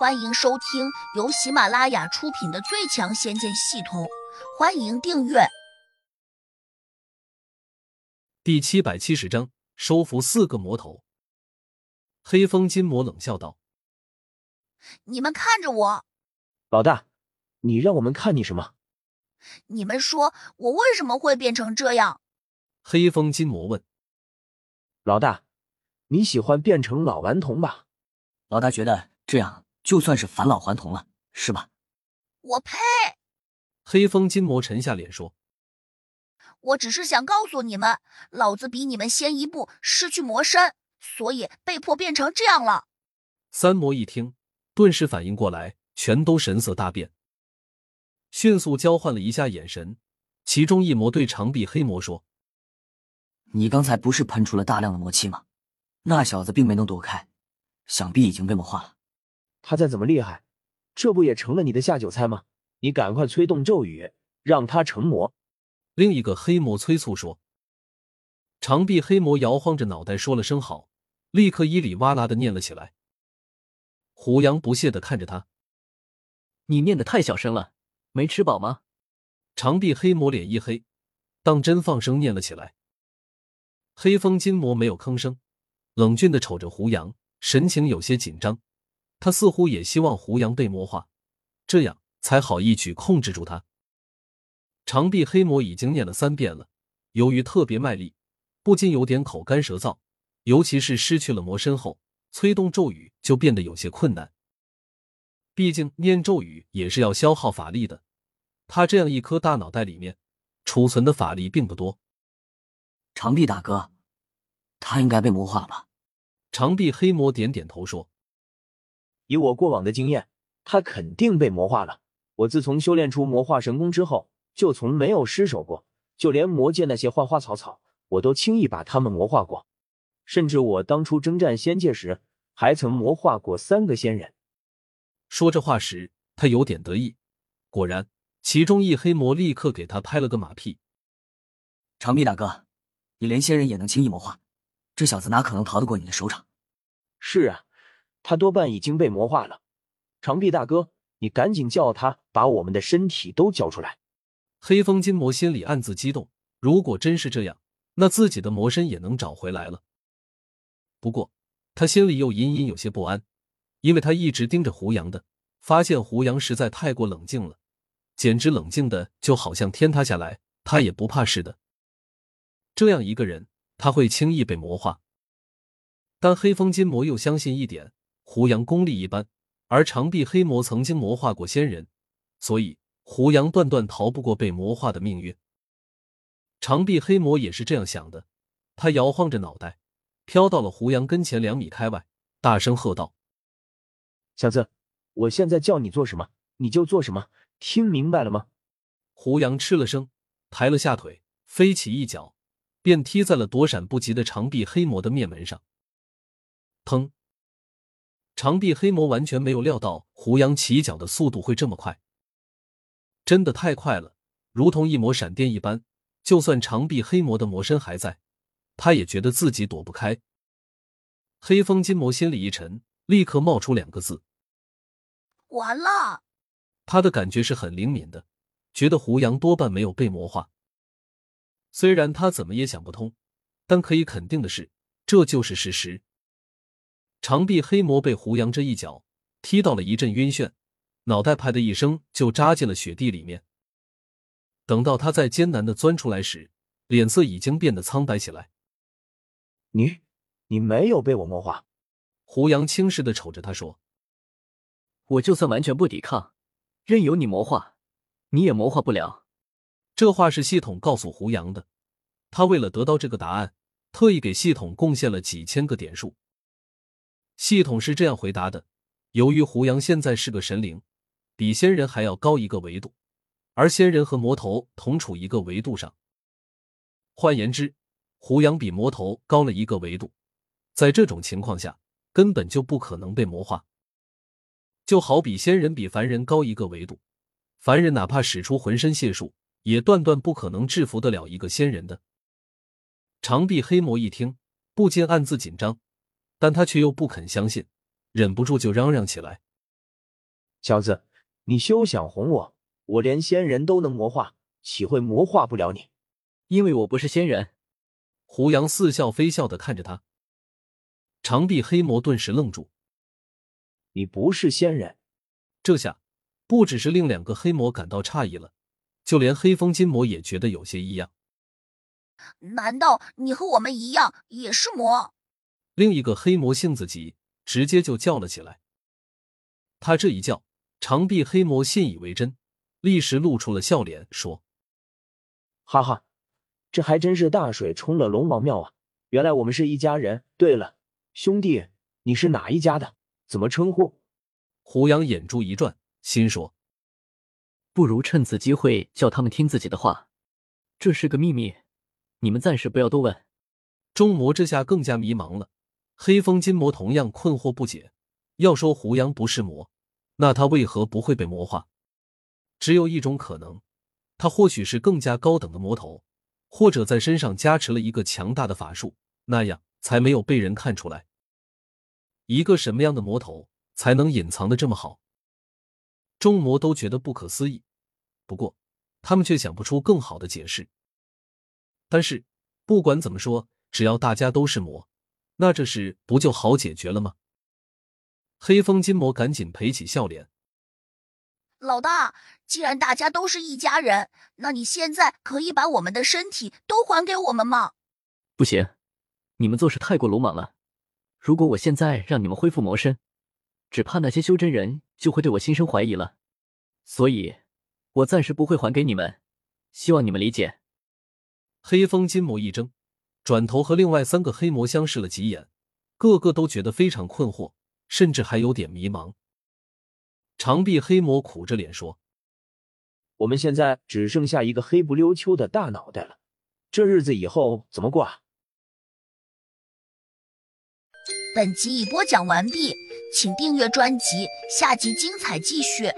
欢迎收听由喜马拉雅出品的《最强仙剑系统》，欢迎订阅。第七百七十章，收服四个魔头。黑风金魔冷笑道：“你们看着我，老大，你让我们看你什么？你们说我为什么会变成这样？”黑风金魔问：“老大，你喜欢变成老顽童吧？”老大觉得这样就算是返老还童了，是吧？我呸！黑风金魔沉下脸说：“我只是想告诉你们，老子比你们先一步失去魔身，所以被迫变成这样了。”三魔一听，顿时反应过来，全都神色大变，迅速交换了一下眼神。其中一魔对长臂黑魔说：“你刚才不是喷出了大量的魔气吗？那小子并没能躲开。”想必已经被魔化了。他再怎么厉害，这不也成了你的下酒菜吗？你赶快催动咒语，让他成魔。另一个黑魔催促说。长臂黑魔摇晃着脑袋说了声好，立刻伊里哇啦的念了起来。胡杨不屑的看着他：“你念的太小声了，没吃饱吗？”长臂黑魔脸一黑，当真放声念了起来。黑风金魔没有吭声，冷峻的瞅着胡杨。神情有些紧张，他似乎也希望胡杨被魔化，这样才好一举控制住他。长臂黑魔已经念了三遍了，由于特别卖力，不禁有点口干舌燥，尤其是失去了魔身后，催动咒语就变得有些困难。毕竟念咒语也是要消耗法力的，他这样一颗大脑袋里面储存的法力并不多。长臂大哥，他应该被魔化了吧？长臂黑魔点点头说：“以我过往的经验，他肯定被魔化了。我自从修炼出魔化神功之后，就从没有失手过。就连魔界那些花花草草，我都轻易把他们魔化过。甚至我当初征战仙界时，还曾魔化过三个仙人。”说这话时，他有点得意。果然，其中一黑魔立刻给他拍了个马屁：“长臂大哥，你连仙人也能轻易魔化？”这小子哪可能逃得过你的手掌？是啊，他多半已经被魔化了。长臂大哥，你赶紧叫他把我们的身体都交出来。黑风金魔心里暗自激动，如果真是这样，那自己的魔身也能找回来了。不过他心里又隐隐有些不安，因为他一直盯着胡杨的，发现胡杨实在太过冷静了，简直冷静的就好像天塌下来他也不怕似的。这样一个人。他会轻易被魔化，但黑风金魔又相信一点：胡杨功力一般，而长臂黑魔曾经魔化过仙人，所以胡杨断断逃不过被魔化的命运。长臂黑魔也是这样想的，他摇晃着脑袋，飘到了胡杨跟前两米开外，大声喝道：“小子，我现在叫你做什么，你就做什么，听明白了吗？”胡杨吃了声，抬了下腿，飞起一脚。便踢在了躲闪不及的长臂黑魔的面门上，砰！长臂黑魔完全没有料到胡杨起脚的速度会这么快，真的太快了，如同一抹闪电一般。就算长臂黑魔的魔身还在，他也觉得自己躲不开。黑风金魔心里一沉，立刻冒出两个字：完了。他的感觉是很灵敏的，觉得胡杨多半没有被魔化。虽然他怎么也想不通，但可以肯定的是，这就是事实。长臂黑魔被胡杨这一脚踢到了一阵晕眩，脑袋“啪”的一声就扎进了雪地里面。等到他再艰难的钻出来时，脸色已经变得苍白起来。你，你没有被我魔化。胡杨轻视的瞅着他说：“我就算完全不抵抗，任由你魔化，你也魔化不了。”这话是系统告诉胡杨的，他为了得到这个答案，特意给系统贡献了几千个点数。系统是这样回答的：由于胡杨现在是个神灵，比仙人还要高一个维度，而仙人和魔头同处一个维度上。换言之，胡杨比魔头高了一个维度，在这种情况下，根本就不可能被魔化。就好比仙人比凡人高一个维度，凡人哪怕使出浑身解数。也断断不可能制服得了一个仙人的。长臂黑魔一听，不禁暗自紧张，但他却又不肯相信，忍不住就嚷嚷起来：“小子，你休想哄我！我连仙人都能魔化，岂会魔化不了你？因为我不是仙人。胡杨似笑非笑的看着他，长臂黑魔顿时愣住。你不是仙人？这下不只是令两个黑魔感到诧异了，就连黑风金魔也觉得有些异样。难道你和我们一样也是魔？另一个黑魔性子急，直接就叫了起来。他这一叫，长臂黑魔信以为真，立时露出了笑脸，说：“哈哈，这还真是大水冲了龙王庙啊！原来我们是一家人。对了，兄弟，你是哪一家的？怎么称呼？”胡杨眼珠一转，心说：“不如趁此机会叫他们听自己的话，这是个秘密，你们暂时不要多问。”众魔这下更加迷茫了，黑风金魔同样困惑不解。要说胡杨不是魔，那他为何不会被魔化？只有一种可能，他或许是更加高等的魔头，或者在身上加持了一个强大的法术，那样才没有被人看出来。一个什么样的魔头才能隐藏的这么好？众魔都觉得不可思议，不过他们却想不出更好的解释。但是不管怎么说，只要大家都是魔，那这事不就好解决了吗？黑风金魔赶紧赔起笑脸。老大，既然大家都是一家人，那你现在可以把我们的身体都还给我们吗？不行，你们做事太过鲁莽了。如果我现在让你们恢复魔身，只怕那些修真人就会对我心生怀疑了。所以，我暂时不会还给你们，希望你们理解。黑风金魔一怔，转头和另外三个黑魔相视了几眼，个个都觉得非常困惑。甚至还有点迷茫。长臂黑魔苦着脸说：“我们现在只剩下一个黑不溜秋的大脑袋了，这日子以后怎么过啊？”本集已播讲完毕，请订阅专辑，下集精彩继续。